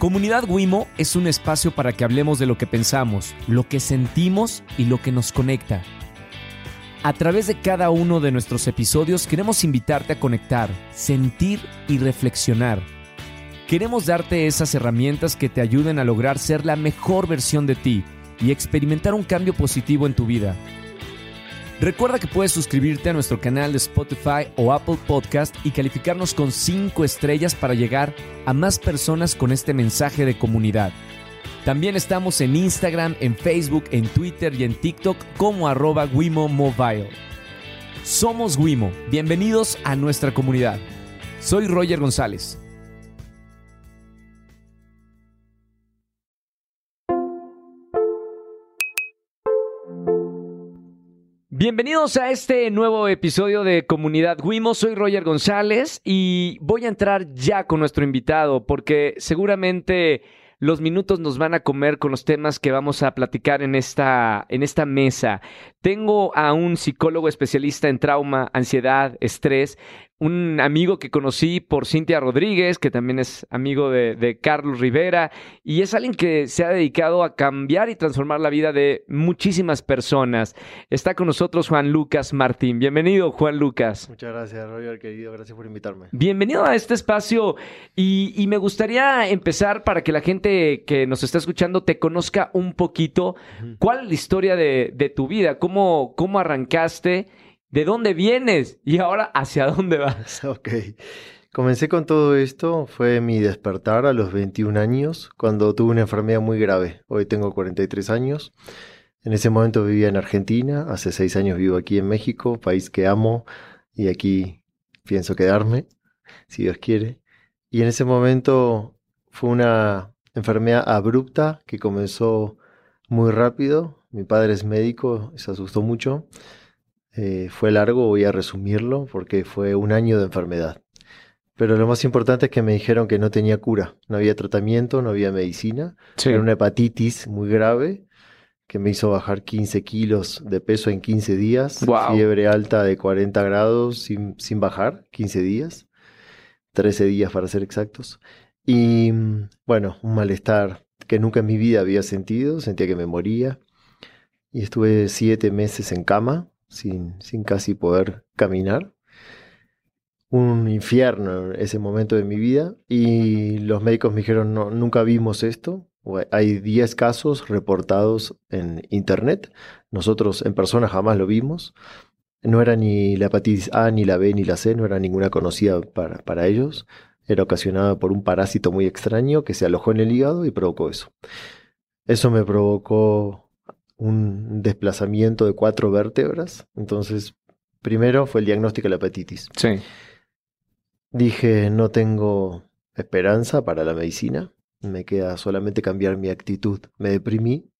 Comunidad Wimo es un espacio para que hablemos de lo que pensamos, lo que sentimos y lo que nos conecta. A través de cada uno de nuestros episodios queremos invitarte a conectar, sentir y reflexionar. Queremos darte esas herramientas que te ayuden a lograr ser la mejor versión de ti y experimentar un cambio positivo en tu vida. Recuerda que puedes suscribirte a nuestro canal de Spotify o Apple Podcast y calificarnos con 5 estrellas para llegar a más personas con este mensaje de comunidad. También estamos en Instagram, en Facebook, en Twitter y en TikTok como arroba Wimo Mobile. Somos Wimo, bienvenidos a nuestra comunidad. Soy Roger González. Bienvenidos a este nuevo episodio de Comunidad Wimo. Soy Roger González y voy a entrar ya con nuestro invitado porque seguramente los minutos nos van a comer con los temas que vamos a platicar en esta, en esta mesa. Tengo a un psicólogo especialista en trauma, ansiedad, estrés, un amigo que conocí por Cintia Rodríguez, que también es amigo de, Carlos Rivera, y es alguien que se ha dedicado a cambiar y transformar la vida de muchísimas personas. Está con nosotros Juan Lucas Martín. Bienvenido, Juan Lucas. Muchas gracias, Roger, querido. Gracias por invitarme. Bienvenido a este espacio y, me gustaría empezar para que la gente que nos está escuchando te conozca un poquito. ¿Cuál es la historia de, tu vida? ¿Cómo, cómo arrancaste? ¿De dónde vienes? Y ahora, ¿hacia dónde vas? Ok. Comencé con todo esto, fue mi despertar a los 21 años, cuando tuve una enfermedad muy grave. Hoy tengo 43 años. En ese momento vivía en Argentina, hace 6 años vivo aquí en México, país que amo y aquí pienso quedarme, si Dios quiere. Y en ese momento fue una enfermedad abrupta que comenzó muy rápido. Mi padre es médico, se asustó mucho eh, fue largo, voy a resumirlo, porque fue un año de enfermedad. Pero lo más importante es que me dijeron que no tenía cura, no había tratamiento, no había medicina. Era una hepatitis muy grave que me hizo bajar 15 kilos de peso en 15 días. Fiebre alta de 40 grados sin, sin bajar, 15 días. 13 días para ser exactos. Y bueno, un malestar que nunca en mi vida había sentido, sentía que me moría. Y estuve siete meses en cama, sin, casi poder caminar. Un infierno ese momento de mi vida y los médicos me dijeron, no, nunca vimos esto. Hay 10 casos reportados en internet. Nosotros en persona jamás lo vimos. No era ni la hepatitis A, ni la B, ni la C, no era ninguna conocida para, para ellos. Era ocasionada por un parásito muy extraño que se alojó en el hígado y provocó eso. Eso me provocó un desplazamiento de cuatro vértebras. Entonces, primero fue el diagnóstico de la hepatitis. Sí. Dije, no tengo esperanza para la medicina. Me queda solamente cambiar mi actitud. Me deprimí.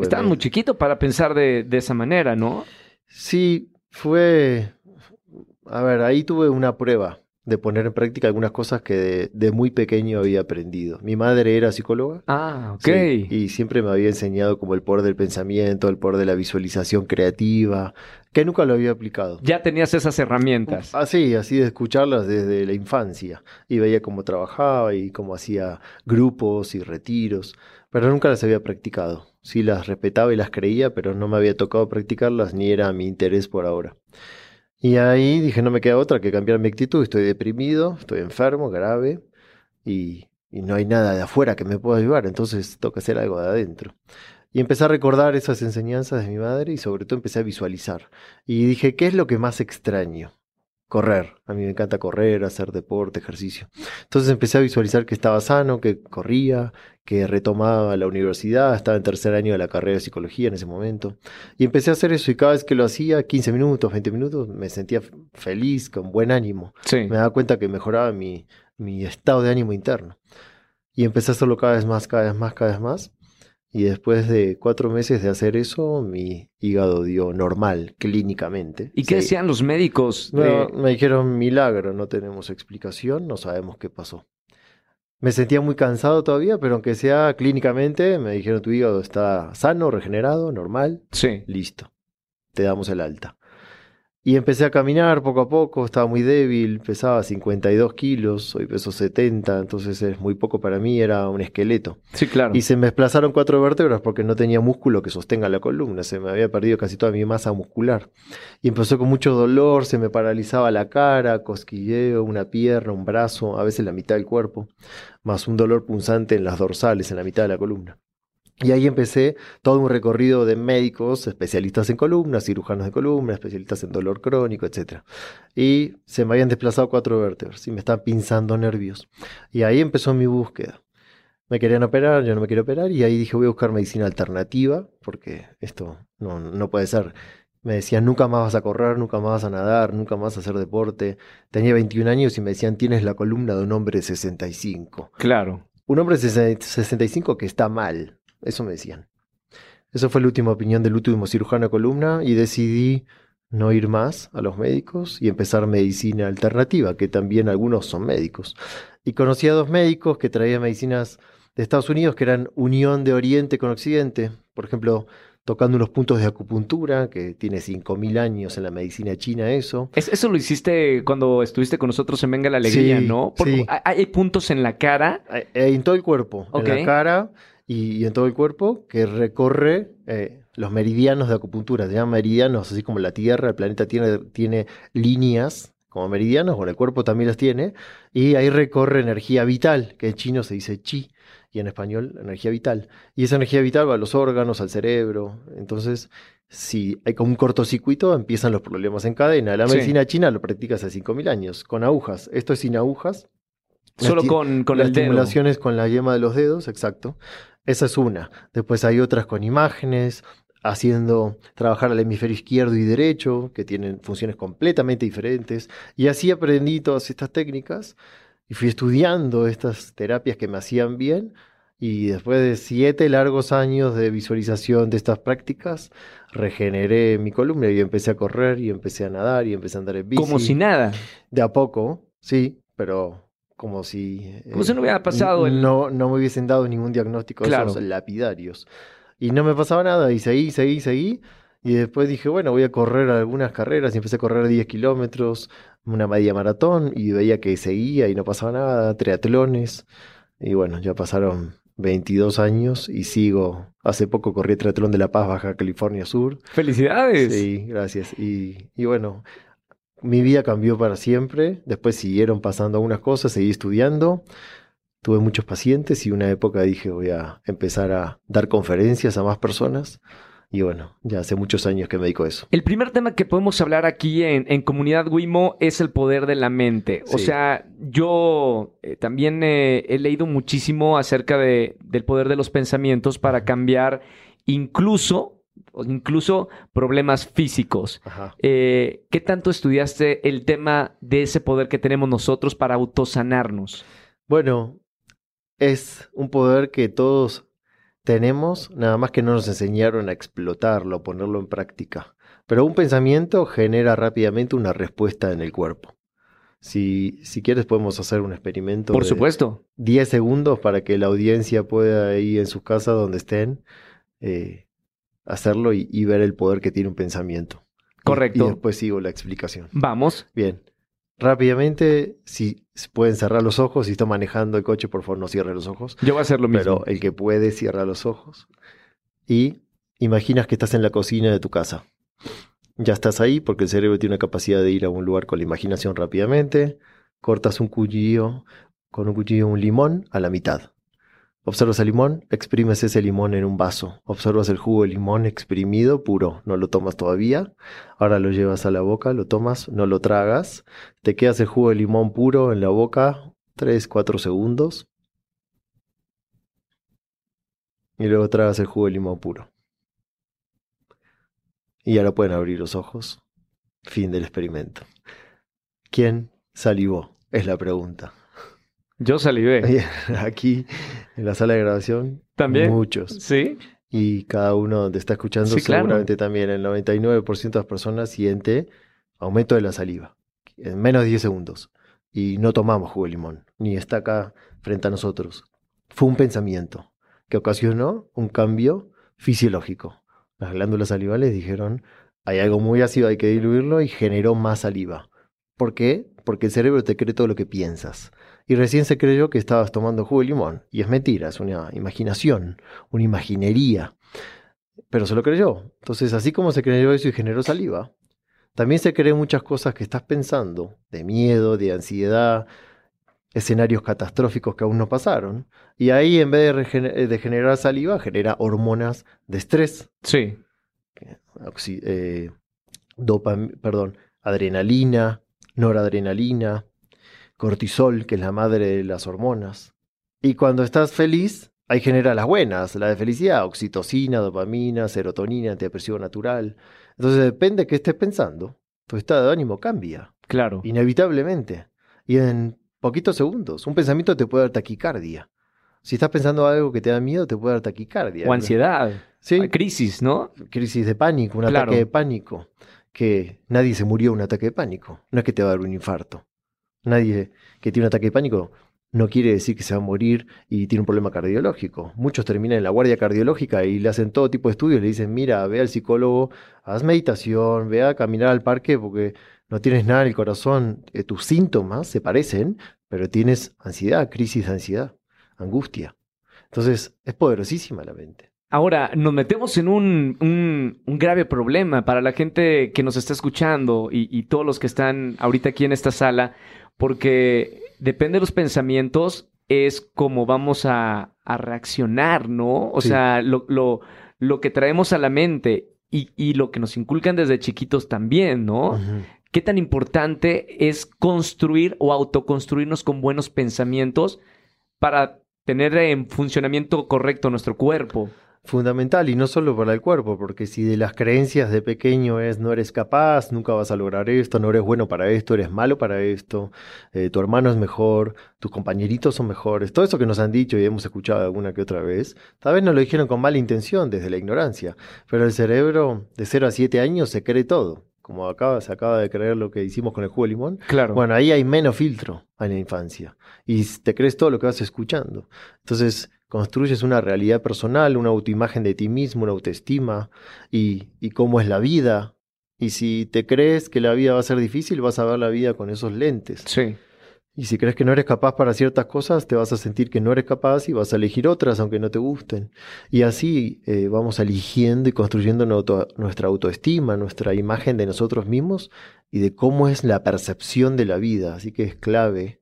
Estaba muy chiquito para pensar de, de esa manera, ¿no? Sí, fue... A ver, ahí tuve una prueba de poner en práctica algunas cosas que de, muy pequeño había aprendido. Mi madre era psicóloga. Ah, ok. y siempre me había enseñado como el poder del pensamiento, el poder de la visualización creativa, que nunca lo había aplicado. Ya tenías esas herramientas. Así, así de escucharlas desde la infancia. Y veía cómo trabajaba y cómo hacía grupos y retiros, pero nunca las había practicado. Sí las respetaba y las creía, pero no me había tocado practicarlas ni era mi interés por ahora. Y ahí dije, no me queda otra que cambiar mi actitud, estoy deprimido, estoy enfermo, grave, y, no hay nada de afuera que me pueda ayudar, entonces toca hacer algo de adentro. Y empecé a recordar esas enseñanzas de mi madre y sobre todo empecé a visualizar. Y dije, ¿qué es lo que más extraño? Correr. A mí me encanta correr, hacer deporte, ejercicio. Entonces empecé a visualizar que estaba sano, que corría, que retomaba la universidad, estaba en tercer año de la carrera de psicología en ese momento. Y empecé a hacer eso y cada vez que lo hacía, 15 minutos, 20 minutos, me sentía feliz, con buen ánimo. Me daba cuenta que mejoraba mi, mi estado de ánimo interno. Y empecé a hacerlo cada vez más, cada vez más, cada vez más. Y después de cuatro meses de hacer eso, mi hígado dio normal, clínicamente. ¿Y qué decían los médicos? me dijeron milagro, no tenemos explicación, no sabemos qué pasó. Me sentía muy cansado todavía, pero aunque sea clínicamente, me dijeron tu hígado está sano, regenerado, normal. Sí. Listo. Te damos el alta. Y empecé a caminar poco a poco, estaba muy débil, pesaba 52 kilos, hoy peso 70, entonces es muy poco para mí, era un esqueleto. Sí, claro. Y se me desplazaron cuatro vértebras porque no tenía músculo que sostenga la columna, se me había perdido casi toda mi masa muscular. Y empezó con mucho dolor, se me paralizaba la cara, cosquilleo, una pierna, un brazo, a veces la mitad del cuerpo, más un dolor punzante en las dorsales, en la mitad de la columna. Y ahí empecé todo un recorrido de médicos, especialistas en columnas, cirujanos de columna, especialistas en dolor crónico, etc. Y se me habían desplazado cuatro vértebras y me estaban pinzando nervios. Y ahí empezó mi búsqueda. Me querían operar, yo no me quiero operar, y ahí dije voy a buscar medicina alternativa, porque esto no, no puede ser. Me decían, nunca más vas a correr, nunca más vas a nadar, nunca más vas a hacer deporte. Tenía 21 años y me decían, tienes la columna de un hombre de 65. Claro. Un hombre de 65 que está mal. Eso me decían. Esa fue la última opinión del último cirujano de columna y decidí no ir más a los médicos y empezar medicina alternativa, que también algunos son médicos. Y conocí a dos médicos que traían medicinas de Estados Unidos que eran unión de Oriente con Occidente. Por ejemplo, tocando unos puntos de acupuntura, que tiene 5.000 años en la medicina china eso. eso lo hiciste cuando estuviste con nosotros en Venga la Alegría, ¿no? Porque sí. hay puntos en la cara. En todo el cuerpo. En la cara y, en todo el cuerpo que recorre eh, los meridianos de acupuntura. Se llaman meridianos, así como la Tierra, el planeta tiene, tiene líneas como meridianos, bueno, el cuerpo también las tiene, y ahí recorre energía vital, que en chino se dice chi, y en español energía vital. Y esa energía vital va a los órganos, al cerebro. Entonces, si hay como un cortocircuito, empiezan los problemas en cadena. La medicina sí. china lo practica hace 5.000 años, con agujas. Esto es sin agujas. Solo con, con las el dedo. estimulaciones con la yema de los dedos, exacto. Esa es una. Después hay otras con imágenes, haciendo trabajar al hemisferio izquierdo y derecho, que tienen funciones completamente diferentes. Y así aprendí todas estas técnicas y fui estudiando estas terapias que me hacían bien. Y después de siete largos años de visualización de estas prácticas, regeneré mi columna y empecé a correr y empecé a nadar y empecé a andar en bici. Como si nada. De a poco, sí, pero como si... Como eh, si no hubiera pasado. El... No, no me hubiesen dado ningún diagnóstico de claro. esos lapidarios. Y no me pasaba nada y seguí, seguí, seguí. Y después dije, bueno, voy a correr algunas carreras y empecé a correr 10 kilómetros, una media maratón y veía que seguía y no pasaba nada, triatlones. Y bueno, ya pasaron 22 años y sigo. Hace poco corrí el triatlón de La Paz, Baja California Sur. ¡Felicidades! Sí, gracias. Y, y bueno, mi vida cambió para siempre. Después siguieron pasando algunas cosas, seguí estudiando. Tuve muchos pacientes y una época dije voy a empezar a dar conferencias a más personas. Y bueno, ya hace muchos años que me dedico a eso. El primer tema que podemos hablar aquí en, en Comunidad Wimo es el poder de la mente. O sea, yo eh, también eh, he leído muchísimo acerca de, del poder de los pensamientos para cambiar incluso, incluso problemas físicos. Eh, ¿Qué tanto estudiaste el tema de ese poder que tenemos nosotros para autosanarnos? Bueno, es un poder que todos tenemos, nada más que no nos enseñaron a explotarlo, a ponerlo en práctica. Pero un pensamiento genera rápidamente una respuesta en el cuerpo. Si, si quieres podemos hacer un experimento Por de supuesto. 10 segundos para que la audiencia pueda ahí en sus casas donde estén eh, hacerlo y, y ver el poder que tiene un pensamiento. Y- Correcto. Y después sigo la explicación. Vamos. Bien. Rápidamente, si si pueden cerrar los ojos, si está manejando el coche, por favor no cierre los ojos. Yo voy a hacer lo mismo. Pero el que puede cierra los ojos. Y imaginas que estás en la cocina de tu casa. Ya estás ahí porque el cerebro tiene una capacidad de ir a un lugar con la imaginación rápidamente. Cortas un cuchillo, con un cuchillo un limón a la mitad. Observas el limón, exprimes ese limón en un vaso. Observas el jugo de limón exprimido, puro. No lo tomas todavía. Ahora lo llevas a la boca, lo tomas, no lo tragas. Te quedas el jugo de limón puro en la boca 3, 4 segundos. Y luego tragas el jugo de limón puro. Y ahora pueden abrir los ojos. Fin del experimento. ¿Quién salivó? Es la pregunta. Yo salivé. Aquí en la sala de grabación, ¿También? muchos. ¿Sí? Y cada uno donde está escuchando, Sí, claro. seguramente también el 99% de las personas siente aumento de la saliva en menos de 10 segundos. Y no tomamos jugo de limón, ni está acá frente a nosotros. Fue un pensamiento que ocasionó un cambio fisiológico. Las glándulas salivales dijeron, hay algo muy ácido, hay que diluirlo y generó más saliva. ¿Por qué? Porque el cerebro te cree todo lo que piensas. Y recién se creyó que estabas tomando jugo de limón. Y es mentira, es una imaginación, una imaginería. Pero se lo creyó. Entonces, así como se creyó eso y generó saliva, también se creen muchas cosas que estás pensando, de miedo, de ansiedad, escenarios catastróficos que aún no pasaron. Y ahí, en vez de, de generar saliva, genera hormonas de estrés. Sí eh, perdón, adrenalina, noradrenalina, cortisol, que es la madre de las hormonas. Y cuando estás feliz, ahí genera las buenas, la de felicidad, oxitocina, dopamina, serotonina, antidepresivo natural. Entonces depende de qué estés pensando, tu estado de ánimo cambia. Claro. Inevitablemente. Y en poquitos segundos. Un pensamiento te puede dar taquicardia. Si estás pensando algo que te da miedo, te puede dar taquicardia. O ansiedad. Sí. Crisis, ¿no? Crisis de pánico, un ataque de pánico. Que nadie se murió de un ataque de pánico. No es que te va a dar un infarto. Nadie que tiene un ataque de pánico no quiere decir que se va a morir y tiene un problema cardiológico. Muchos terminan en la guardia cardiológica y le hacen todo tipo de estudios. Le dicen, mira, ve al psicólogo, haz meditación, ve a caminar al parque porque no tienes nada en el corazón. Eh, tus síntomas se parecen, pero tienes ansiedad, crisis de ansiedad angustia. Entonces, es poderosísima la mente. Ahora, nos metemos en un, un, grave problema para la gente que nos está escuchando y, todos los que están ahorita aquí en esta sala, porque depende de los pensamientos, es como vamos a, reaccionar, ¿no? O sea, lo, lo, lo, que traemos a la mente y, y, lo que nos inculcan desde chiquitos también, ¿no? ¿Qué tan importante es construir o autoconstruirnos con buenos pensamientos para tener en funcionamiento correcto nuestro cuerpo. Fundamental, y no solo para el cuerpo, porque si de las creencias de pequeño es no eres capaz, nunca vas a lograr esto, no eres bueno para esto, eres malo para esto, eh, tu hermano es mejor, tus compañeritos son mejores, todo eso que nos han dicho y hemos escuchado alguna que otra vez, tal vez nos lo dijeron con mala intención desde la ignorancia, pero el cerebro de 0 a 7 años se cree todo como acaba, se acaba de creer lo que hicimos con el jugo de limón. Claro. Bueno, ahí hay menos filtro en la infancia. Y te crees todo lo que vas escuchando. Entonces, construyes una realidad personal, una autoimagen de ti mismo, una autoestima y, y cómo es la vida. Y si te crees que la vida va a ser difícil, vas a ver la vida con esos lentes. Sí. Y si crees que no eres capaz para ciertas cosas, te vas a sentir que no eres capaz y vas a elegir otras aunque no te gusten. Y así eh, vamos eligiendo y construyendo nuestra autoestima, nuestra imagen de nosotros mismos y de cómo es la percepción de la vida. Así que es clave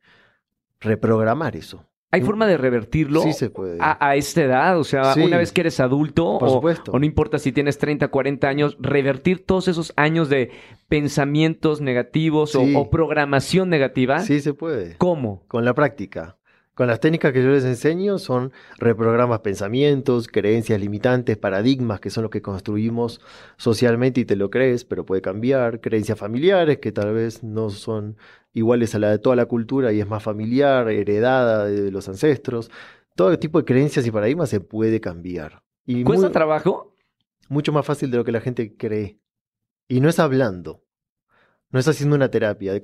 reprogramar eso. ¿Hay forma de revertirlo sí se puede. A, esta edad? O sea, una vez que eres adulto, o no importa si tienes 30, 40 años, revertir todos esos años de pensamientos negativos o, programación negativa. Sí se puede. ¿Cómo? Con la práctica. Con las técnicas que yo les enseño son reprogramas pensamientos, creencias limitantes, paradigmas, que son los que construimos socialmente y te lo crees, pero puede cambiar, creencias familiares que tal vez no son iguales a la de toda la cultura y es más familiar, heredada de los ancestros. Todo tipo de creencias y paradigmas se puede cambiar. Y ¿Cuesta trabajo? Mucho más fácil de lo que la gente cree. Y no es hablando. No es haciendo una terapia. De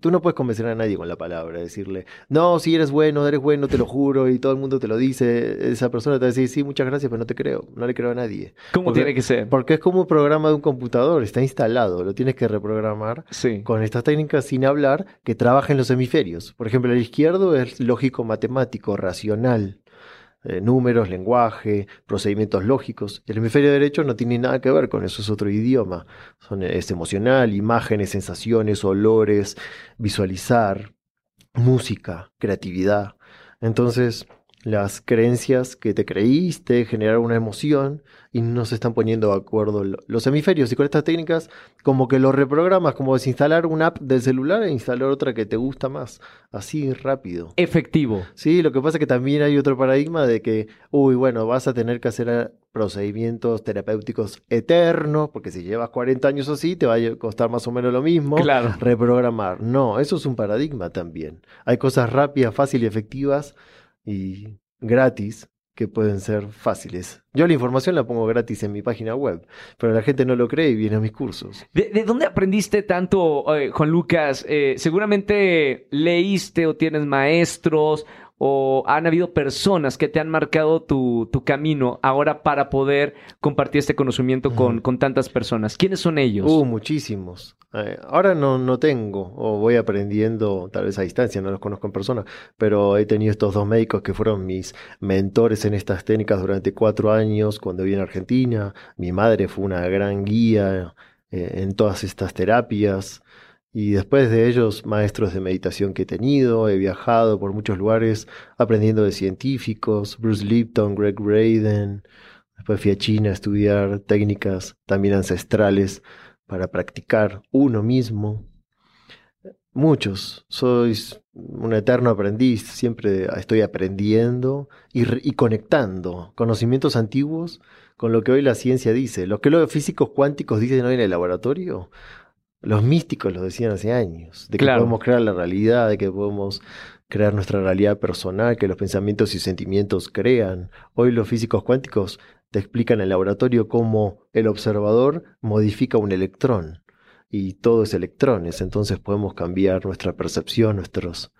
Tú no puedes convencer a nadie con la palabra, decirle, no, si eres bueno, eres bueno, te lo juro, y todo el mundo te lo dice. Esa persona te va a decir, sí, muchas gracias, pero no te creo, no le creo a nadie. ¿Cómo tiene que ser? Porque es como un programa de un computador, está instalado, lo tienes que reprogramar sí. con estas técnicas sin hablar que trabaja en los hemisferios. Por ejemplo, el izquierdo es lógico matemático, racional. Eh, números, lenguaje, procedimientos lógicos. El hemisferio derecho no tiene nada que ver con eso, es otro idioma. Es emocional, imágenes, sensaciones, olores, visualizar, música, creatividad. Entonces, las creencias que te creíste generaron una emoción y no se están poniendo de acuerdo los hemisferios. Y con estas técnicas, como que lo reprogramas, como desinstalar una app del celular e instalar otra que te gusta más. Así rápido. Efectivo. Sí, lo que pasa es que también hay otro paradigma de que, uy, bueno, vas a tener que hacer procedimientos terapéuticos eternos, porque si llevas 40 años así, te va a costar más o menos lo mismo. Claro. Reprogramar. No, eso es un paradigma también. Hay cosas rápidas, fáciles y efectivas y gratis que pueden ser fáciles. Yo la información la pongo gratis en mi página web, pero la gente no lo cree y viene a mis cursos. ¿De, dónde aprendiste tanto, eh, Juan Lucas? Eh, seguramente leíste o tienes maestros o han habido personas que te han marcado tu, camino ahora para poder compartir este conocimiento con, con, tantas personas? ¿Quiénes son ellos? Uh, muchísimos. Eh, ahora no, no tengo, o voy aprendiendo tal vez a distancia, no los conozco en persona, pero he tenido estos dos médicos que fueron mis mentores en estas técnicas durante cuatro años cuando viví en Argentina. Mi madre fue una gran guía eh, en todas estas terapias. Y después de ellos, maestros de meditación que he tenido, he viajado por muchos lugares aprendiendo de científicos, Bruce Lipton, Greg Braden. Después fui a China a estudiar técnicas también ancestrales para practicar uno mismo. Muchos, sois un eterno aprendiz, siempre estoy aprendiendo y, y, conectando conocimientos antiguos con lo que hoy la ciencia dice. Lo que los físicos cuánticos dicen hoy en el laboratorio, los místicos lo decían hace años, de que podemos crear la realidad, de que podemos crear nuestra realidad personal, que los pensamientos y sentimientos crean. Hoy los físicos cuánticos te explican en el laboratorio cómo el observador modifica un electrón y todo es electrones, entonces podemos cambiar nuestra percepción, nuestros,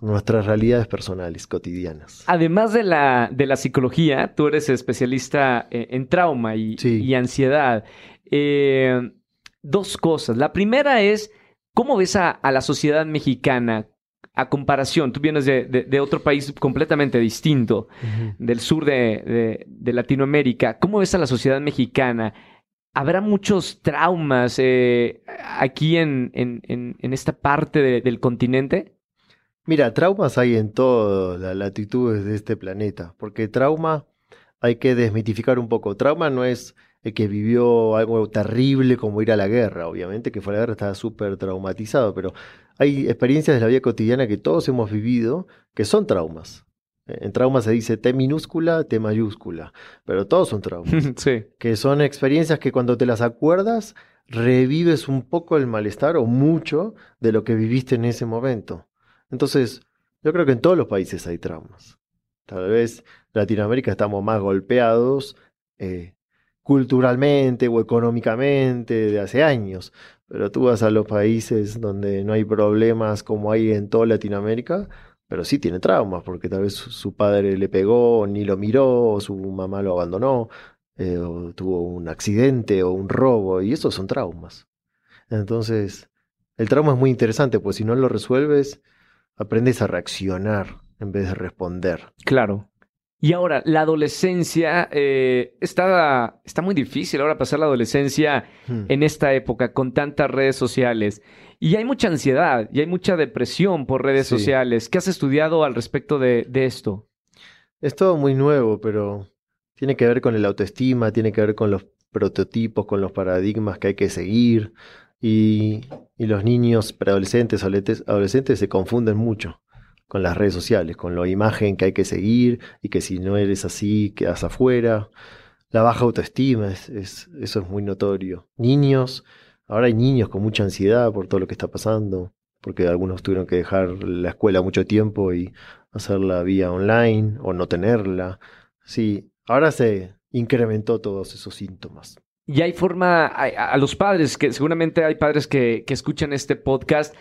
nuestras realidades personales cotidianas. Además de la, de la psicología, tú eres especialista en, en trauma y, y ansiedad. Eh, dos cosas. La primera es, ¿cómo ves a, la sociedad mexicana a comparación? Tú vienes de, otro país completamente distinto, del sur de, Latinoamérica. ¿Cómo ves a la sociedad mexicana? ¿Habrá muchos traumas eh, aquí en, en, esta parte del continente? Mira, traumas hay en todas las latitudes de este planeta, porque trauma hay que desmitificar un poco. Trauma no es que vivió algo terrible como ir a la guerra, obviamente que fue a la guerra estaba súper traumatizado, pero hay experiencias de la vida cotidiana que todos hemos vivido que son traumas. En trauma se dice T minúscula, T mayúscula, pero todos son traumas. sí. Que son experiencias que cuando te las acuerdas, revives un poco el malestar o mucho de lo que viviste en ese momento. Entonces, yo creo que en todos los países hay traumas. Tal vez Latinoamérica estamos más golpeados eh, culturalmente o económicamente de hace años, pero tú vas a los países donde no hay problemas como hay en toda Latinoamérica, pero sí tiene traumas, porque tal vez su padre le pegó, ni lo miró, o su mamá lo abandonó, eh, o tuvo un accidente o un robo, y esos son traumas. Entonces, el trauma es muy interesante, pues si no lo resuelves, aprendes a reaccionar en vez de responder. Claro. Y ahora, la adolescencia eh, está, está muy difícil ahora pasar la adolescencia hmm. en esta época con tantas redes sociales. Y hay mucha ansiedad y hay mucha depresión por redes sociales. ¿Qué has estudiado al respecto de, esto? Es todo muy nuevo, pero tiene que ver con el autoestima, tiene que ver con los prototipos, con los paradigmas que hay que seguir. Y, y los niños preadolescentes, adolescentes se confunden mucho con las redes sociales, con la imagen que hay que seguir y que si no eres así quedas afuera. La baja autoestima, es, eso es muy notorio. Niños, ahora hay niños con mucha ansiedad por todo lo que está pasando, porque algunos tuvieron que dejar la escuela mucho tiempo y hacerla vía online o no tenerla. Sí, ahora se incrementó todos esos síntomas. Y hay forma, a, los padres, que seguramente hay padres que, que escuchan este podcast,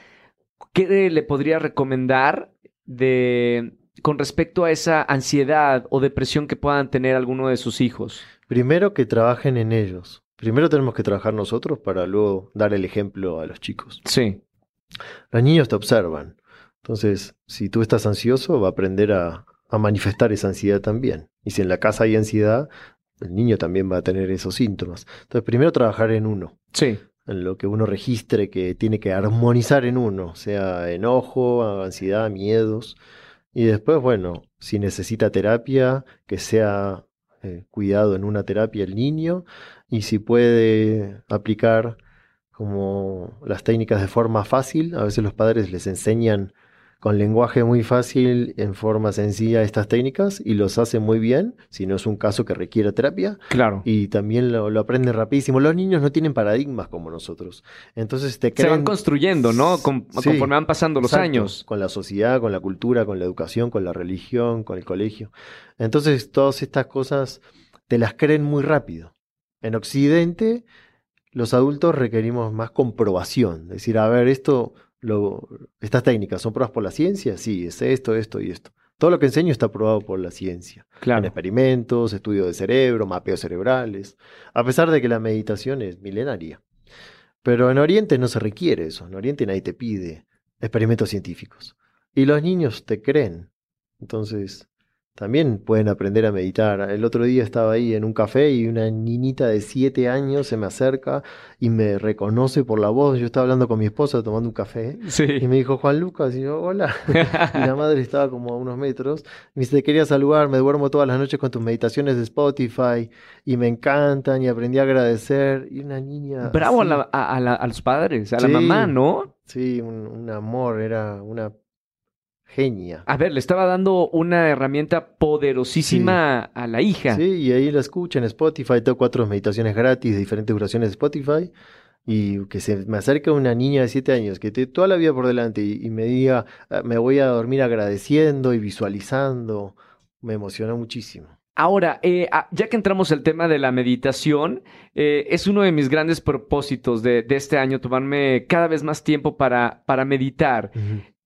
¿qué le podría recomendar de con respecto a esa ansiedad o depresión que puedan tener alguno de sus hijos? Primero que trabajen en ellos. Primero tenemos que trabajar nosotros para luego dar el ejemplo a los chicos. Sí. Los niños te observan. Entonces, si tú estás ansioso, va a aprender a, a manifestar esa ansiedad también. Y si en la casa hay ansiedad, el niño también va a tener esos síntomas. Entonces, primero trabajar en uno. Sí lo que uno registre que tiene que armonizar en uno, sea enojo, ansiedad, miedos. Y después, bueno, si necesita terapia, que sea eh, cuidado en una terapia el niño. Y si puede aplicar como las técnicas de forma fácil, a veces los padres les enseñan con lenguaje muy fácil, en forma sencilla, estas técnicas y los hace muy bien, si no es un caso que requiera terapia. Claro. Y también lo, lo aprenden rapidísimo. Los niños no tienen paradigmas como nosotros. Entonces te creen... Se van construyendo, ¿no? conforme van pasando los años. Con la sociedad, con la cultura, con la educación, con la religión, con el colegio. Entonces todas estas cosas te las creen muy rápido. En Occidente, los adultos requerimos más comprobación. Decir, a ver, esto estas técnicas son probadas por la ciencia, sí, es esto, esto y esto. Todo lo que enseño está probado por la ciencia. Claro. En experimentos, estudio de cerebro, mapeos cerebrales. A pesar de que la meditación es milenaria. Pero en Oriente no se requiere eso. En Oriente nadie te pide experimentos científicos. Y los niños te creen. Entonces, también pueden aprender a meditar. El otro día estaba ahí en un café y una niñita de siete años se me acerca y me reconoce por la voz. Yo estaba hablando con mi esposa tomando un café y me dijo Juan Lucas y yo, hola. y la madre estaba como a unos metros. Me dice, quería saludar, me duermo todas las noches con tus meditaciones de Spotify y me encantan y aprendí a agradecer. Y una niña... Bravo a, los padres, a la mamá, ¿no? Sí, un amor, era una genia. A ver, le estaba dando una herramienta poderosísima a la hija. Sí, y ahí la escucha en Spotify. Tengo cuatro meditaciones gratis de diferentes duraciones de Spotify. Y que se me acerque una niña de siete años que tiene toda la vida por delante y, me diga, ah, me voy a dormir agradeciendo y visualizando. Me emociona muchísimo. Ahora, eh, ah, ya que entramos al tema de la meditación, eh, es uno de mis grandes propósitos de, este año, tomarme cada vez más tiempo para, para meditar.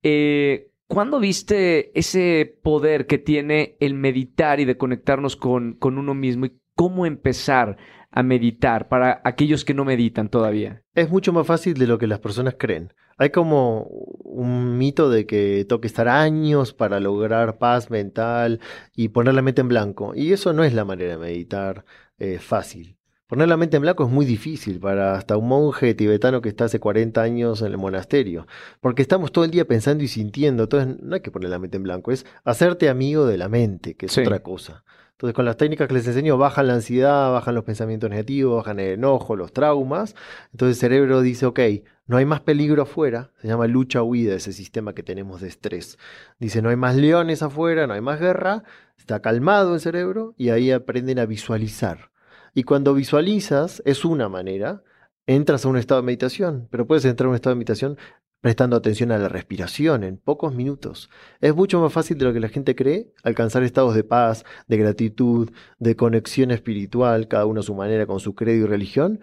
eh, ¿Cuándo viste ese poder que tiene el meditar y de conectarnos con, con uno mismo y cómo empezar a meditar para aquellos que no meditan todavía? Es mucho más fácil de lo que las personas creen. Hay como un mito de que toque estar años para lograr paz mental y poner la mente en blanco. Y eso no es la manera de meditar eh, fácil. Poner la mente en blanco es muy difícil para hasta un monje tibetano que está hace 40 años en el monasterio, porque estamos todo el día pensando y sintiendo, entonces no hay que poner la mente en blanco, es hacerte amigo de la mente, que es otra cosa. Entonces con las técnicas que les enseño bajan la ansiedad, bajan los pensamientos negativos, bajan el enojo, los traumas, entonces el cerebro dice, ok, no hay más peligro afuera, se llama lucha-huida ese sistema que tenemos de estrés. Dice, no hay más leones afuera, no hay más guerra, está calmado el cerebro y ahí aprenden a visualizar. Y cuando visualizas, es una manera, entras a un estado de meditación, pero puedes entrar a un estado de meditación prestando atención a la respiración en pocos minutos. Es mucho más fácil de lo que la gente cree alcanzar estados de paz, de gratitud, de conexión espiritual, cada uno a su manera, con su credo y religión.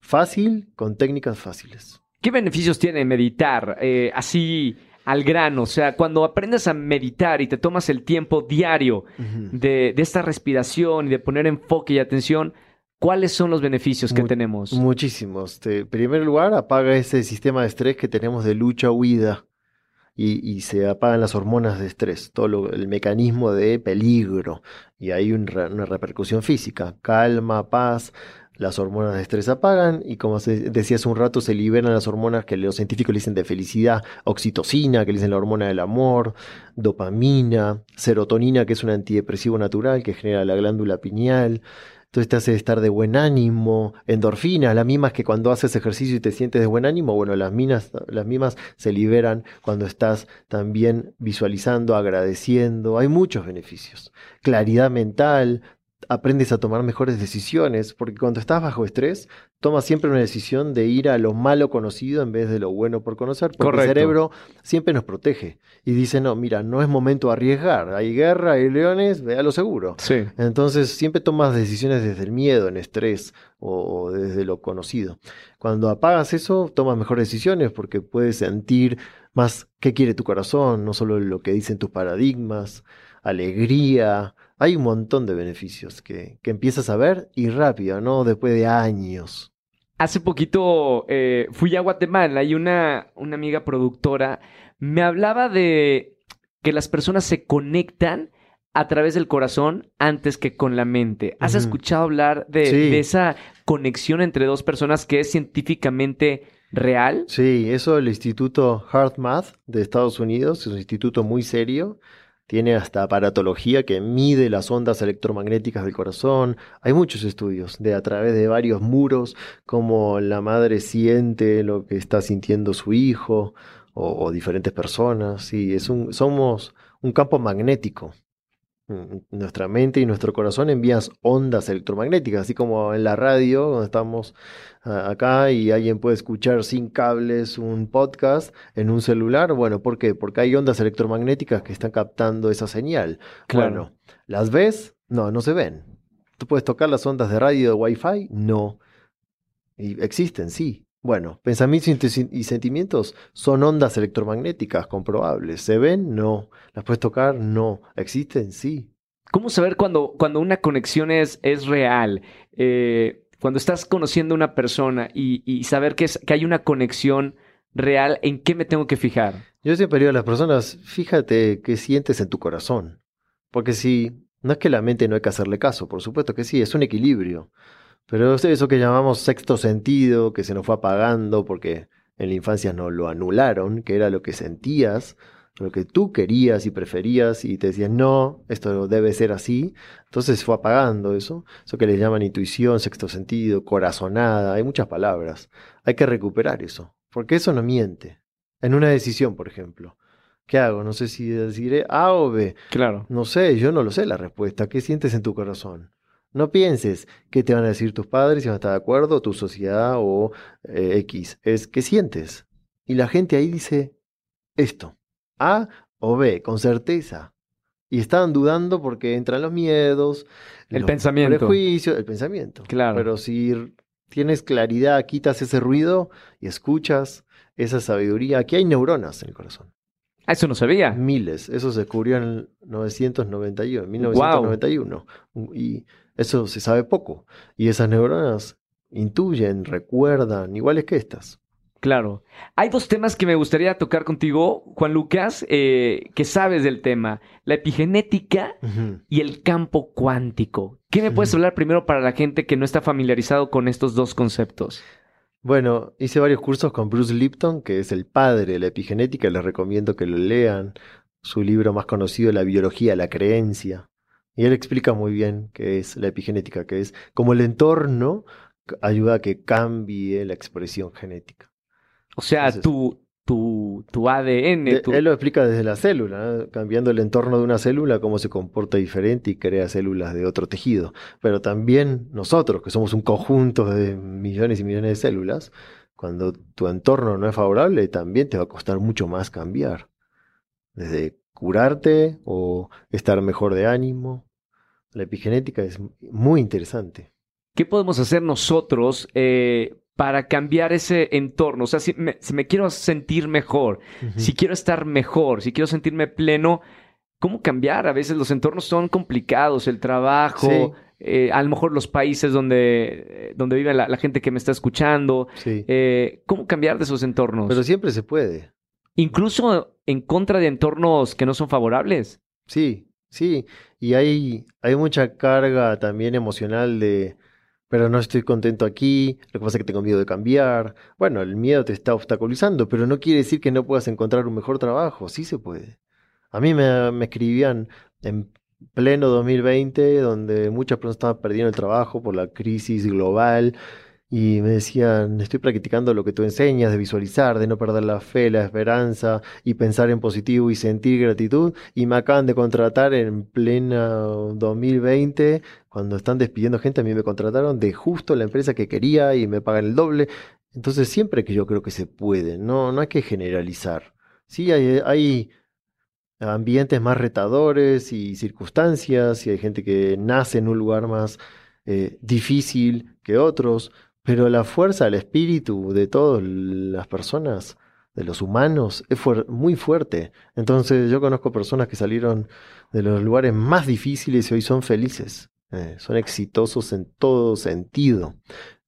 Fácil, con técnicas fáciles. ¿Qué beneficios tiene meditar eh, así al grano. O sea, cuando aprendes a meditar y te tomas el tiempo diario de, esta respiración y de poner enfoque y atención, ¿cuáles son los beneficios que tenemos? Muchísimos. En primer lugar, apaga ese sistema de estrés que tenemos de lucha-huida. Y, se apagan las hormonas de estrés, todo el mecanismo de peligro, y hay una repercusión física, calma, paz, las hormonas de estrés apagan y como decía hace un rato, se liberan las hormonas que los científicos le dicen de felicidad, oxitocina, que le dicen la hormona del amor, dopamina, serotonina, que es un antidepresivo natural que genera la glándula pineal. Entonces te hace estar de buen ánimo, endorfinas, las mismas que cuando haces ejercicio y te sientes de buen ánimo, bueno, las, minas, las mismas se liberan cuando estás también visualizando, agradeciendo, hay muchos beneficios. Claridad mental, aprendes a tomar mejores decisiones, porque cuando estás bajo estrés, tomas siempre una decisión de ir a lo malo conocido en vez de lo bueno por conocer, porque el cerebro siempre nos protege y dice, no, mira, no es momento de arriesgar, hay guerra, hay leones, ve a lo seguro. Sí. Entonces siempre tomas decisiones desde el miedo, en estrés o, desde lo conocido. Cuando apagas eso, tomas mejores decisiones porque puedes sentir más qué quiere tu corazón, no solo lo que dicen tus paradigmas, alegría, hay un montón de beneficios que, empiezas a ver y rápido, ¿no? Después de años. Hace poquito eh, fui a Guatemala y una, una amiga productora me hablaba de que las personas se conectan a través del corazón antes que con la mente. ¿Has escuchado hablar de, de, esa conexión entre dos personas que es científicamente real? Sí, eso el Instituto HeartMath de Estados Unidos es un instituto muy serio tiene hasta aparatología que mide las ondas electromagnéticas del corazón. Hay muchos estudios de a través de varios muros, como la madre siente lo que está sintiendo su hijo o, diferentes personas. Sí, es un, somos un campo magnético. Mm, nuestra mente y nuestro corazón envían ondas electromagnéticas, así como en la radio, donde estamos acá y alguien puede escuchar sin cables un podcast en un celular. Bueno, ¿por qué? Porque hay ondas electromagnéticas que están captando esa señal. Bueno, ¿las ves? No, no se ven. ¿Tú puedes tocar las ondas de radio de Wi-Fi? No. Y existen, sí. Bueno, pensamientos y sentimientos son ondas electromagnéticas comprobables. ¿Se ven? No. ¿Las puedes tocar? No. ¿Existen? Sí. ¿Cómo saber cuando, cuando una conexión es, es real? Eh, cuando estás conociendo a una persona y, saber que, es, que hay una conexión real, ¿en qué me tengo que fijar? Yo siempre digo a las personas, fíjate qué sientes en tu corazón. Porque si, no es que la mente no hay que hacerle caso, por supuesto que sí, es un equilibrio. Pero eso que llamamos sexto sentido, que se nos fue apagando porque en la infancia nos lo anularon, que era lo que sentías, lo que tú querías y preferías y te decían, no, esto debe ser así. Entonces fue apagando eso, eso que le llaman intuición, sexto sentido, corazonada, hay muchas palabras. Hay que recuperar eso, porque eso no miente. En una decisión, por ejemplo. ¿Qué hago? No sé si deciré A o B. Claro. No sé, yo no lo sé la respuesta. ¿Qué sientes en tu corazón? No pienses qué te van a decir tus padres, si van a estar de acuerdo, tu sociedad o eh, X. Es qué sientes. Y la gente ahí dice esto. A o B, con certeza. Y están dudando porque entran los miedos, el pensamiento. prejuicios, el pensamiento. Claro. Pero si tienes claridad, quitas ese ruido y escuchas esa sabiduría. Aquí hay neuronas en el corazón. Ah, eso no sabía. Miles. Eso se descubrió en 991, 1991. Y eso se sabe poco. Y esas neuronas intuyen, recuerdan, iguales que estas. Claro. Hay dos temas que me gustaría tocar contigo, Juan Lucas, eh, que sabes del tema, la epigenética y el campo cuántico. ¿Qué me puedes hablar primero para la gente que no está familiarizado con estos dos conceptos? Bueno, hice varios cursos con Bruce Lipton, que es el padre de la epigenética, les recomiendo que lo lean. Su libro más conocido, La biología la creencia. Y él explica muy bien qué es la epigenética, que es como el entorno ayuda a que cambie la expresión genética. O sea, tu, tu, tu, ADN. Él lo explica desde la célula, cambiando el entorno de una célula, cómo se comporta diferente y crea células de otro tejido. Pero también nosotros, que somos un conjunto de millones y millones de células, cuando tu entorno no es favorable, también te va a costar mucho más cambiar. Desde curarte o estar mejor de ánimo. La epigenética es muy interesante. ¿Qué podemos hacer nosotros eh, para cambiar ese entorno. O sea, si me, quiero sentir mejor, si quiero estar mejor, si quiero sentirme pleno, ¿cómo cambiar? A veces los entornos son complicados, el trabajo, eh, a lo mejor los países donde, donde vive la, gente que me está escuchando. Eh, ¿Cómo cambiar de esos entornos? Pero siempre se puede. Incluso en contra de entornos que no son favorables. Sí, sí. Y hay, hay mucha carga también emocional de pero no estoy contento aquí, lo que pasa es que tengo miedo de cambiar. Bueno, el miedo te está obstaculizando, pero no quiere decir que no puedas encontrar un mejor trabajo, sí se puede. A mí me, me escribían en pleno 2020, donde muchas personas estaban perdiendo el trabajo por la crisis global, y me decían, estoy practicando lo que tú enseñas, de visualizar, de no perder la fe, la esperanza y pensar en positivo y sentir gratitud. Y me acaban de contratar en plena 2020, cuando están despidiendo gente, a mí me contrataron de justo la empresa que quería y me pagan el doble. Entonces siempre que yo creo que se puede, no, no hay que generalizar. Sí, hay, hay ambientes más retadores y circunstancias y hay gente que nace en un lugar más eh, difícil que otros, pero la fuerza del espíritu de todas las personas, de los humanos, es muy fuerte. Entonces yo conozco personas que salieron de los lugares más difíciles y hoy son felices. Eh, son exitosos en todo sentido.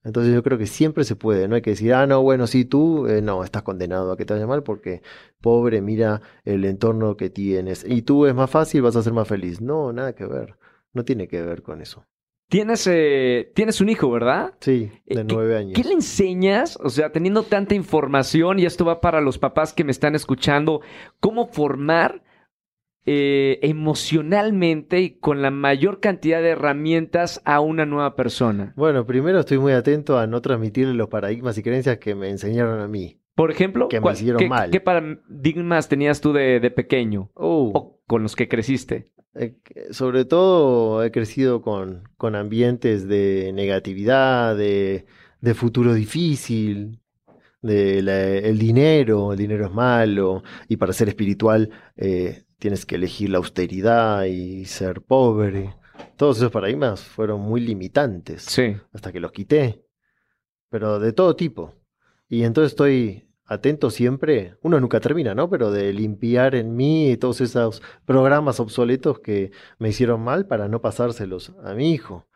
Entonces yo creo que siempre se puede, no hay que decir, ah, no, bueno, sí, tú, eh, no, estás condenado a que te vaya mal porque, pobre, mira el entorno que tienes. Y tú es más fácil, vas a ser más feliz. No, nada que ver. No tiene que ver con eso. Tienes, eh, tienes un hijo, ¿verdad? Sí, de eh, nueve años. ¿Qué le enseñas? O sea, teniendo tanta información, y esto va para los papás que me están escuchando, ¿cómo formar eh, emocionalmente y con la mayor cantidad de herramientas a una nueva persona? Bueno, primero estoy muy atento a no transmitirle los paradigmas y creencias que me enseñaron a mí. Por ejemplo, que me hicieron ¿qué, mal. ¿qué paradigmas tenías tú de, pequeño? Uh. ¿O con los que creciste? Eh, sobre todo he crecido con, con ambientes de negatividad, de, de futuro difícil, de el dinero, el dinero es malo, y para ser espiritual eh, tienes que elegir la austeridad y ser pobre. Todos esos paradigmas fueron muy limitantes sí. hasta que los quité, pero de todo tipo. Y entonces estoy atento siempre, uno nunca termina, ¿no? Pero de limpiar en mí todos esos programas obsoletos que me hicieron mal para no pasárselos a mi hijo.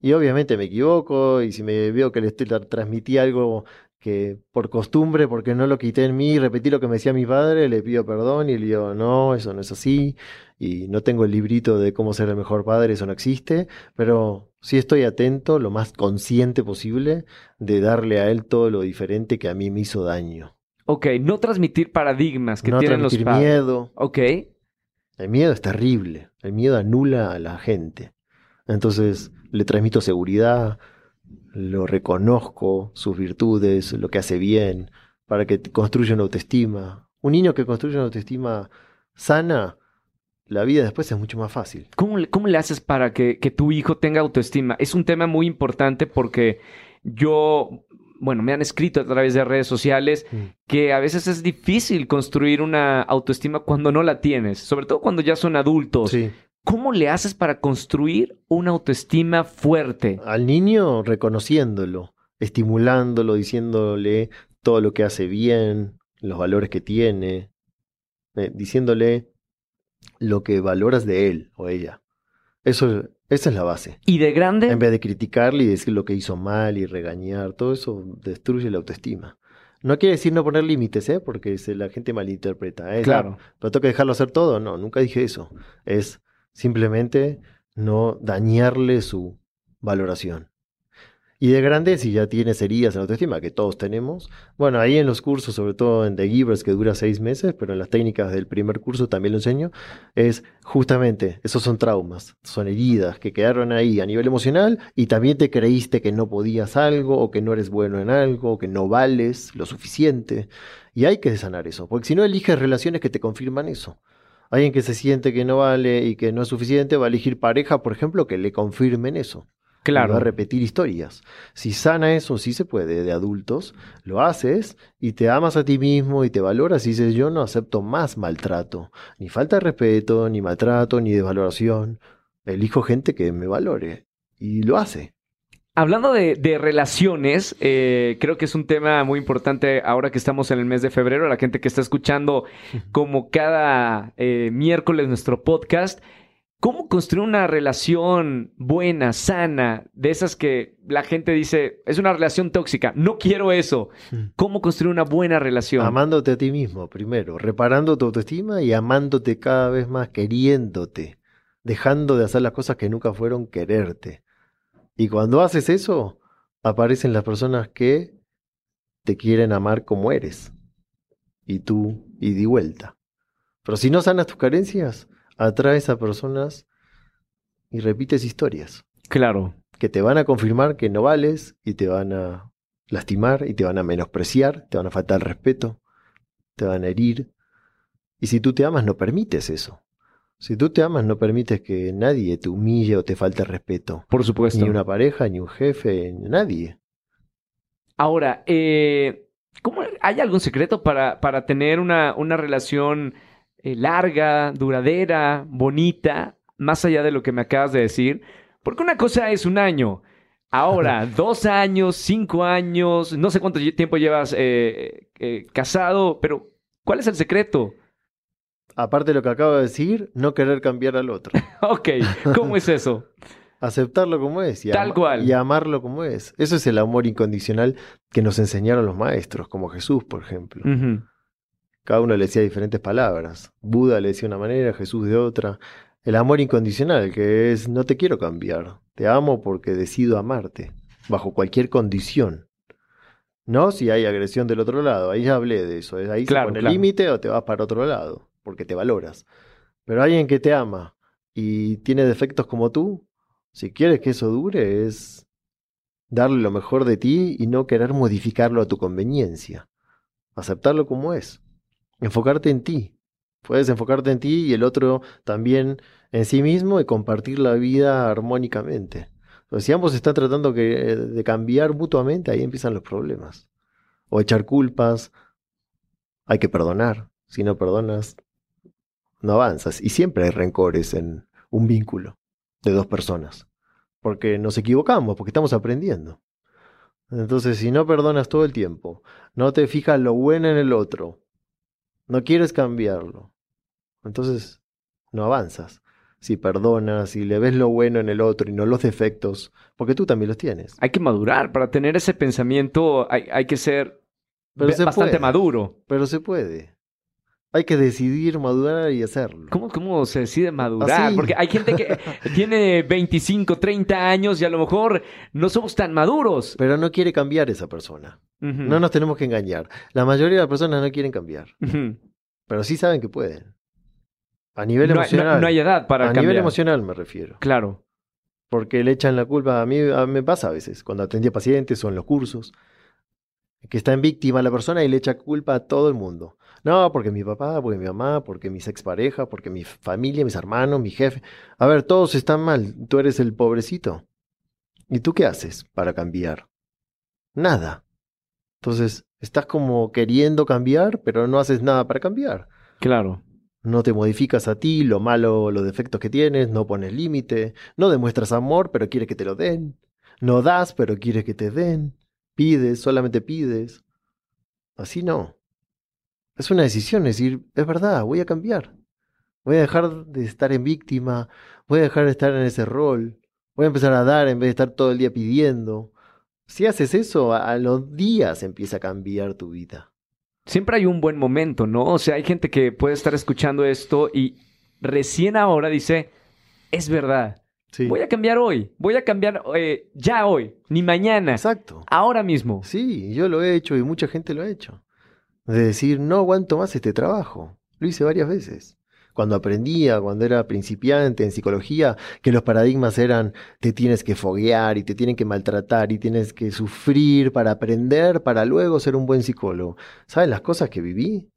Y obviamente me equivoco y si me veo que le estoy, transmití algo que por costumbre, porque no lo quité en mí, repetí lo que me decía mi padre, le pido perdón y le digo, no, eso no es así, y no tengo el librito de cómo ser el mejor padre, eso no existe, pero sí estoy atento, lo más consciente posible, de darle a él todo lo diferente que a mí me hizo daño. Ok, no transmitir paradigmas que tienen los padres. miedo. Ok. El miedo es terrible, el miedo anula a la gente. Entonces le transmito seguridad, lo reconozco, sus virtudes, lo que hace bien, para que construya una autoestima. Un niño que construye una autoestima sana, la vida después es mucho más fácil. ¿Cómo, cómo le haces para que, que, tu hijo tenga autoestima? Es un tema muy importante porque yo, bueno, me han escrito a través de redes sociales mm. que a veces es difícil construir una autoestima cuando no la tienes, sobre todo cuando ya son adultos. Sí. ¿Cómo le haces para construir una autoestima fuerte? Al niño reconociéndolo, estimulándolo, diciéndole todo lo que hace bien, los valores que tiene, eh, diciéndole lo que valoras de él o ella. Eso, esa es la base. ¿Y de grande? En vez de criticarle y decir lo que hizo mal y regañar, todo eso destruye la autoestima. No quiere decir no poner límites, ¿eh? porque la gente malinterpreta. ¿eh? Claro. Pero tengo que dejarlo hacer todo. No, nunca dije eso. Es Simplemente no dañarle su valoración. Y de grande, si ya tienes heridas en autoestima, que todos tenemos, bueno, ahí en los cursos, sobre todo en The Givers, que dura seis meses, pero en las técnicas del primer curso también lo enseño, es justamente, esos son traumas, son heridas que quedaron ahí a nivel emocional y también te creíste que no podías algo o que no eres bueno en algo o que no vales lo suficiente. Y hay que sanar eso, porque si no eliges relaciones que te confirman eso. Alguien que se siente que no vale y que no es suficiente va a elegir pareja, por ejemplo, que le confirmen eso. Claro. va a repetir historias. Si sana eso, sí se puede, de adultos, lo haces y te amas a ti mismo y te valoras y dices, yo no acepto más maltrato, ni falta de respeto, ni maltrato, ni desvaloración. Elijo gente que me valore y lo hace. Hablando de, relaciones, eh, creo que es un tema muy importante ahora que estamos en el mes de febrero. La gente que está escuchando como cada eh, miércoles nuestro podcast, ¿cómo construir una relación buena, sana, de esas que la gente dice, es una relación tóxica, no quiero eso? ¿Cómo construir una buena relación? Amándote a ti mismo, primero, reparando tu autoestima y amándote cada vez más, queriéndote, dejando de hacer las cosas que nunca fueron quererte y cuando haces eso, aparecen las personas que te quieren amar como eres. Y tú, y di vuelta. Pero si no sanas tus carencias, atraes a personas y repites historias. Claro. Que te van a confirmar que no vales y te van a lastimar y te van a menospreciar, te van a faltar el respeto, te van a herir. Y si tú te amas, no permites eso. Si tú te amas, no permites que nadie te humille o te falte respeto. Por supuesto. Ni una pareja, ni un jefe, nadie. Ahora, eh, ¿cómo, ¿hay algún secreto para, para tener una, una relación eh, larga, duradera, bonita, más allá de lo que me acabas de decir? Porque una cosa es un año. Ahora, dos años, cinco años, no sé cuánto tiempo llevas eh, casado, pero ¿cuál es el secreto? aparte de lo que acabo de decir, no querer cambiar al otro. ok, ¿cómo es eso? Aceptarlo como es y, Tal cual. y amarlo como es. Eso es el amor incondicional que nos enseñaron los maestros, como Jesús, por ejemplo. Cada uno le decía diferentes palabras. Buda le decía una manera, Jesús de otra. El amor incondicional, que es no te quiero cambiar, te amo porque decido amarte, bajo cualquier condición. No si hay agresión del otro lado, ahí ya hablé de eso. Ahí se pone el límite o te vas para otro lado porque te valoras. Pero alguien que te ama y tiene defectos como tú, si quieres que eso dure, es darle lo mejor de ti y no querer modificarlo a tu conveniencia. Aceptarlo como es. Enfocarte en ti. Puedes enfocarte en ti y el otro también en sí mismo y compartir la vida armónicamente. si ambos están tratando de cambiar mutuamente, ahí empiezan los problemas. O echar culpas. Hay que perdonar. Si no perdonas, no avanzas. Y siempre hay rencores en un vínculo de dos personas. Porque nos equivocamos, porque estamos aprendiendo. Entonces, si no perdonas todo el tiempo, no te fijas lo bueno en el otro, no quieres cambiarlo, entonces no avanzas. Si perdonas, si le ves lo bueno en el otro y no los defectos, porque tú también los tienes. Hay que madurar. Para tener ese pensamiento hay, hay que ser Pero be- se bastante maduro. Pero se puede. Hay que decidir madurar y hacerlo. ¿Cómo, ¿Cómo se decide madurar? Así. Porque hay gente que tiene 25, 30 años y a lo mejor no somos tan maduros. Pero no quiere cambiar esa persona. No nos tenemos que engañar. La mayoría de las personas no quieren cambiar, pero sí saben que pueden. A nivel No, emocional. no- no hay edad para a cambiar. nivel emocional me refiero. Claro. Porque le echan la culpa. A mí, a mí me pasa a veces, cuando atendía pacientes o en los cursos, que está en víctima la persona y le echa culpa a todo el mundo. No, porque mi papá, porque mi mamá, porque mis exparejas, porque mi familia, mis hermanos, mi jefe. A ver, todos están mal. Tú eres el pobrecito. ¿Y tú qué haces para cambiar? Nada. Entonces, estás como queriendo cambiar, pero no haces nada para cambiar. Claro. No te modificas a ti, lo malo, los defectos que tienes, no pones límite, no demuestras amor, pero quieres que te lo den. No das, pero quieres que te den. Pides, solamente pides. Así no. Es una decisión, es decir, es verdad, voy a cambiar. Voy a dejar de estar en víctima, voy a dejar de estar en ese rol, voy a empezar a dar en vez de estar todo el día pidiendo. Si haces eso, a los días empieza a cambiar tu vida. Siempre hay un buen momento, ¿no? O sea, hay gente que puede estar escuchando esto y recién ahora dice, es verdad, Sí. voy a cambiar hoy, voy a cambiar eh, ya hoy, ni mañana, Exacto. ahora mismo. Sí, yo lo he hecho y mucha gente lo ha hecho. De decir, no aguanto más este trabajo. Lo hice varias veces. Cuando aprendía, cuando era principiante en psicología, que los paradigmas eran te tienes que foguear y te tienen que maltratar y tienes que sufrir para aprender, para luego ser un buen psicólogo. ¿Sabes las cosas que viví?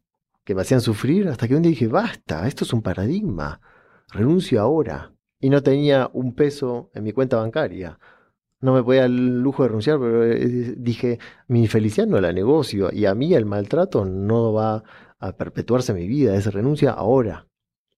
Que me hacían sufrir hasta que un día dije, basta, esto es un paradigma. Renuncio ahora. Y no tenía un peso en mi cuenta bancaria. No me podía el lujo de renunciar, pero eh, dije, mi felicidad no la negocio y a mí el maltrato no va a perpetuarse en mi vida, es renuncia ahora.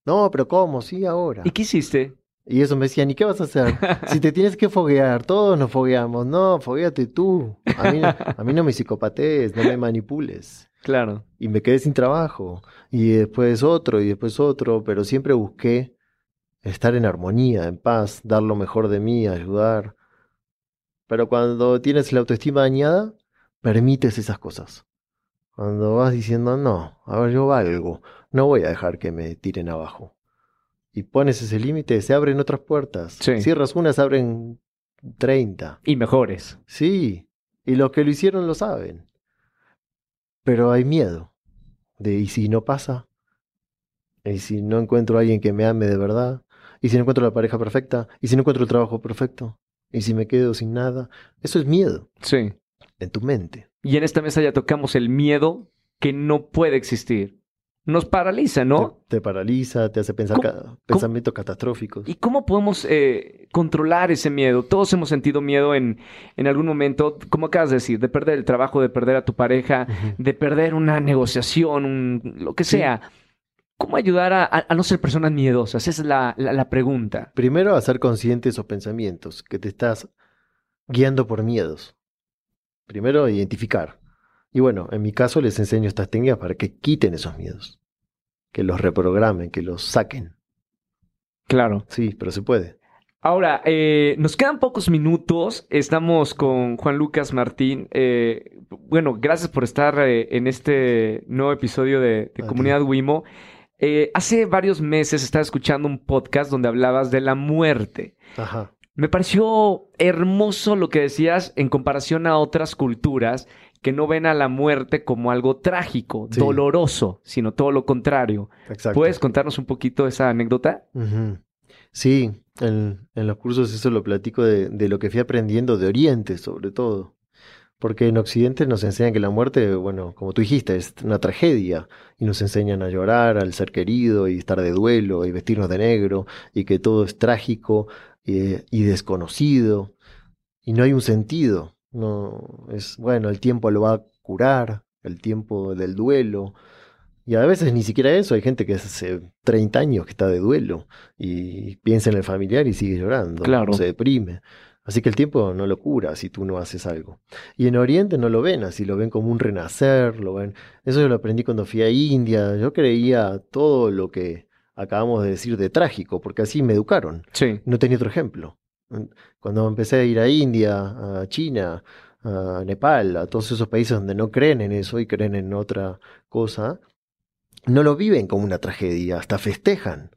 No, pero ¿cómo? Sí, ahora. ¿Y qué hiciste? Y eso me decían, ¿y qué vas a hacer? Si te tienes que foguear, todos nos fogueamos. No, fogueate tú. A mí, a mí no me psicopatees, no me manipules. Claro. Y me quedé sin trabajo. Y después otro, y después otro, pero siempre busqué estar en armonía, en paz, dar lo mejor de mí, ayudar. Pero cuando tienes la autoestima dañada, permites esas cosas. Cuando vas diciendo, no, a ver, yo valgo, no voy a dejar que me tiren abajo. Y pones ese límite, se abren otras puertas. Sí. Cierras una, se abren 30. Y mejores. Sí, y los que lo hicieron lo saben. Pero hay miedo de, ¿y si no pasa? ¿Y si no encuentro a alguien que me ame de verdad? ¿Y si no encuentro la pareja perfecta? ¿Y si no encuentro el trabajo perfecto? ¿Y si me quedo sin nada? Eso es miedo Sí. en tu mente. Y en esta mesa ya tocamos el miedo que no puede existir. Nos paraliza, ¿no? Te, te paraliza, te hace pensar ¿Cómo- ca- pensamientos catastróficos. ¿Y cómo podemos eh, controlar ese miedo? Todos hemos sentido miedo en, en algún momento, como acabas de decir, de perder el trabajo, de perder a tu pareja, de perder una negociación, un- lo que Sí. sea. ¿Cómo ayudar a, no ser personas miedosas? Esa es la, la- la pregunta. Primero, hacer conscientes esos pensamientos, que te estás guiando por miedos. Primero, identificar. Y bueno, en mi caso les enseño estas técnicas para que quiten esos miedos, que los reprogramen, que los saquen. Claro. Sí, pero se puede. Ahora, eh, nos quedan pocos minutos. Estamos con Juan Lucas Martín. Eh, bueno, gracias por estar eh, en este nuevo episodio de, de Comunidad Wimo. Eh, hace varios meses estaba escuchando un podcast donde hablabas de la muerte. Ajá. Me pareció hermoso lo que decías en comparación a otras culturas que no ven a la muerte como algo trágico, Sí. doloroso, sino todo lo contrario. Exacto. ¿Puedes contarnos un poquito esa anécdota? Sí, en, en los cursos eso lo platico de, de lo que fui aprendiendo de Oriente, sobre todo. Porque en Occidente nos enseñan que la muerte, bueno, como tú dijiste, es una tragedia. Y nos enseñan a llorar al ser querido y estar de duelo y vestirnos de negro y que todo es trágico eh, y desconocido. Y no hay un sentido. No, es, bueno, el tiempo lo va a curar, el tiempo del duelo. Y a veces ni siquiera eso, hay gente que hace 30 años que está de duelo y piensa en el familiar y sigue llorando, Claro. se deprime. Así que el tiempo no lo cura si tú no haces algo. Y en Oriente no lo ven así, lo ven como un renacer, lo ven. Eso yo lo aprendí cuando fui a India. Yo creía todo lo que acabamos de decir de trágico, porque así me educaron. Sí. No tenía otro ejemplo. Cuando empecé a ir a India, a China, a Nepal, a todos esos países donde no creen en eso y creen en otra cosa, no lo viven como una tragedia, hasta festejan.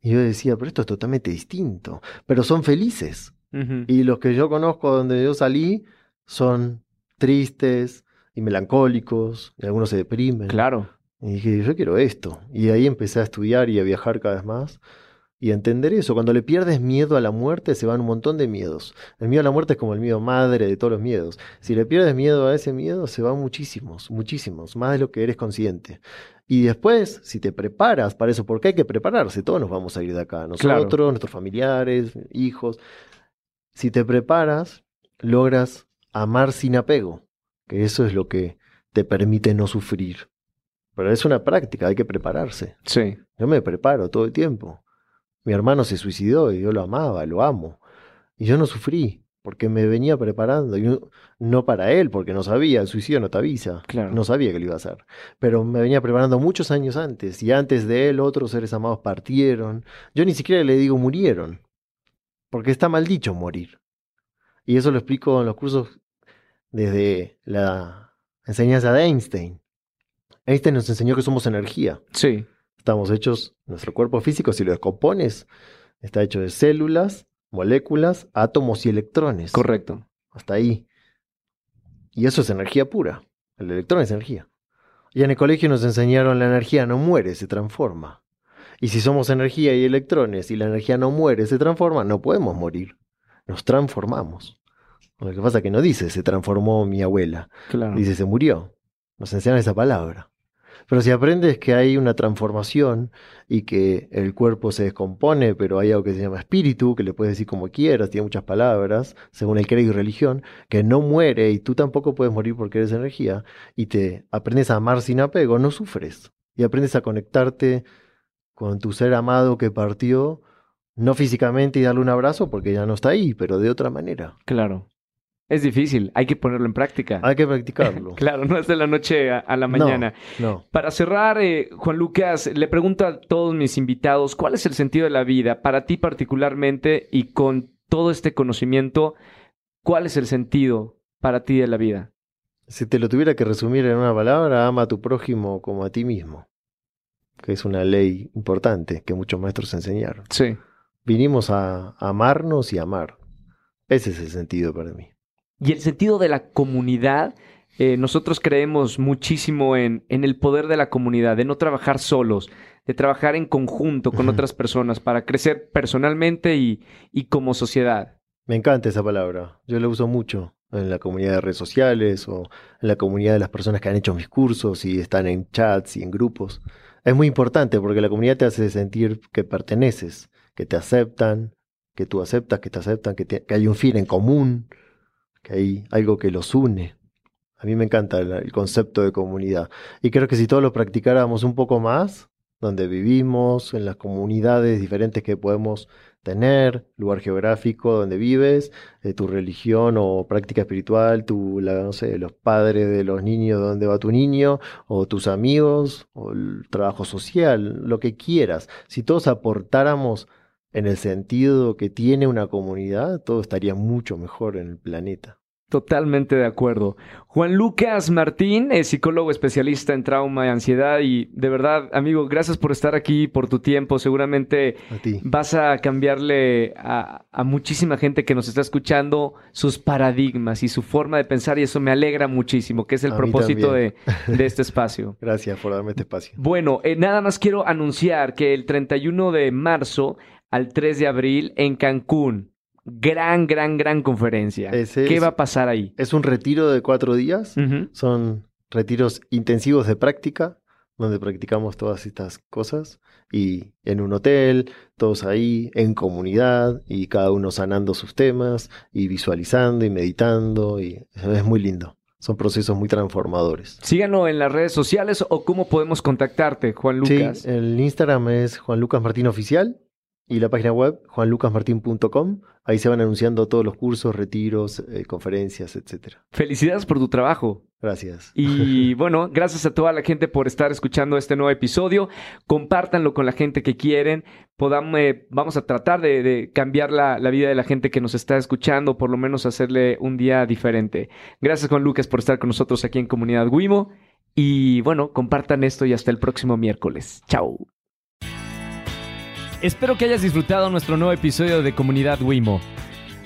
Y yo decía, pero esto es totalmente distinto. Pero son felices. Y los que yo conozco donde yo salí son tristes y melancólicos, y algunos se deprimen. Claro. Y dije, yo quiero esto. Y ahí empecé a estudiar y a viajar cada vez más y entender eso. Cuando le pierdes miedo a la muerte, se van un montón de miedos. El miedo a la muerte es como el miedo madre de todos los miedos. Si le pierdes miedo a ese miedo, se van muchísimos, muchísimos, más de lo que eres consciente. Y después, si te preparas para eso, porque hay que prepararse, todos nos vamos a ir de acá, nosotros, nuestros familiares, hijos. Si te preparas, logras amar sin apego, que eso es lo que te permite no sufrir. Pero es una práctica, hay que prepararse. Sí. Yo me preparo todo el tiempo. Mi hermano se suicidó y yo lo amaba, lo amo. Y yo no sufrí, porque me venía preparando. Y no para él, porque no sabía, el suicidio no te avisa. Claro. No sabía que lo iba a hacer. Pero me venía preparando muchos años antes. Y antes de él, otros seres amados partieron. Yo ni siquiera le digo murieron, porque está mal dicho morir. Y eso lo explico en los cursos desde la enseñanza de Einstein. Einstein nos enseñó que somos energía. Sí. Estamos hechos, nuestro cuerpo físico, si lo descompones, está hecho de células, moléculas, átomos y electrones. Correcto. Hasta ahí. Y eso es energía pura. El electrón es energía. Y en el colegio nos enseñaron la energía no muere, se transforma. Y si somos energía y electrones y la energía no muere, se transforma, no podemos morir. Nos transformamos. Lo que pasa es que no dice se transformó mi abuela. Claro. Dice se murió. Nos enseñan esa palabra. Pero si aprendes que hay una transformación y que el cuerpo se descompone, pero hay algo que se llama espíritu, que le puedes decir como quieras, tiene muchas palabras, según el credo y religión, que no muere y tú tampoco puedes morir porque eres energía, y te aprendes a amar sin apego, no sufres. Y aprendes a conectarte con tu ser amado que partió, no físicamente y darle un abrazo porque ya no está ahí, pero de otra manera. Claro. Es difícil, hay que ponerlo en práctica. Hay que practicarlo. claro, no es de la noche a, la mañana. No, Para cerrar, eh, Juan Lucas, le pregunto a todos mis invitados, ¿cuál es el sentido de la vida para ti particularmente y con todo este conocimiento, cuál es el sentido para ti de la vida? Si te lo tuviera que resumir en una palabra, ama a tu prójimo como a ti mismo, que es una ley importante que muchos maestros enseñaron. Sí. Vinimos a amarnos y amar. Ese es el sentido para mí. Y el sentido de la comunidad, eh, nosotros creemos muchísimo en, en, el poder de la comunidad, de no trabajar solos, de trabajar en conjunto con otras personas para crecer personalmente y, y, como sociedad. Me encanta esa palabra, yo la uso mucho en la comunidad de redes sociales o en la comunidad de las personas que han hecho mis cursos y están en chats y en grupos. Es muy importante porque la comunidad te hace sentir que perteneces, que te aceptan, que tú aceptas, que te aceptan, que, te, hay un fin en común que hay algo que los une. A mí me encanta el, el, concepto de comunidad. Y creo que si todos lo practicáramos un poco más, donde vivimos, en las comunidades diferentes que podemos tener, lugar geográfico donde vives, eh, tu religión o práctica espiritual, tu, la, no sé, los padres de los niños, donde va tu niño, o tus amigos, o el trabajo social, lo que quieras. Si todos aportáramos en el sentido que tiene una comunidad, todo estaría mucho mejor en el planeta. Totalmente de acuerdo. Juan Lucas Martín es psicólogo especialista en trauma y ansiedad y de verdad, amigo, gracias por estar aquí, por tu tiempo. Seguramente a ti. vas a cambiarle a, a, muchísima gente que nos está escuchando sus paradigmas y su forma de pensar y eso me alegra muchísimo, que es el a propósito de, de, este espacio. gracias por darme este espacio. Bueno, eh, nada más quiero anunciar que el 31 de marzo al 3 de abril en Cancún. Gran, gran, gran conferencia. Ese ¿Qué es, va a pasar ahí? Es un retiro de cuatro días. Uh -huh. Son retiros intensivos de práctica, donde practicamos todas estas cosas. Y en un hotel, todos ahí, en comunidad, y cada uno sanando sus temas, y visualizando y meditando. Y es muy lindo. Son procesos muy transformadores. Síganlo en las redes sociales o cómo podemos contactarte, Juan Lucas. Sí, el Instagram es Juan Lucas Martín Oficial Y la página web, juanlucasmartin.com. Ahí se van anunciando todos los cursos, retiros, eh, conferencias, etc. Felicidades por tu trabajo. Gracias. Y bueno, gracias a toda la gente por estar escuchando este nuevo episodio. Compártanlo con la gente que quieren. Podamos, eh, vamos a tratar de, cambiar la, la, vida de la gente que nos está escuchando, por lo menos hacerle un día diferente. Gracias Juan Lucas por estar con nosotros aquí en Comunidad Wimo. Y bueno, compartan esto y hasta el próximo miércoles. Chao. Espero que hayas disfrutado nuestro nuevo episodio de Comunidad Wimo.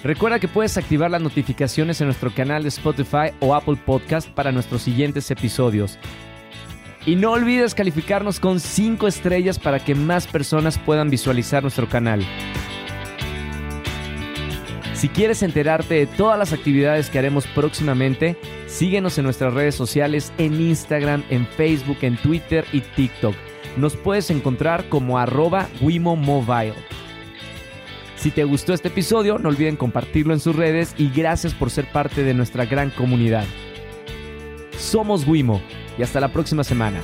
Recuerda que puedes activar las notificaciones en nuestro canal de Spotify o Apple Podcast para nuestros siguientes episodios. Y no olvides calificarnos con 5 estrellas para que más personas puedan visualizar nuestro canal. Si quieres enterarte de todas las actividades que haremos próximamente, síguenos en nuestras redes sociales en Instagram, en Facebook, en Twitter y TikTok nos puedes encontrar como arroba Wimo Mobile. Si te gustó este episodio, no olviden compartirlo en sus redes y gracias por ser parte de nuestra gran comunidad. Somos Wimo y hasta la próxima semana.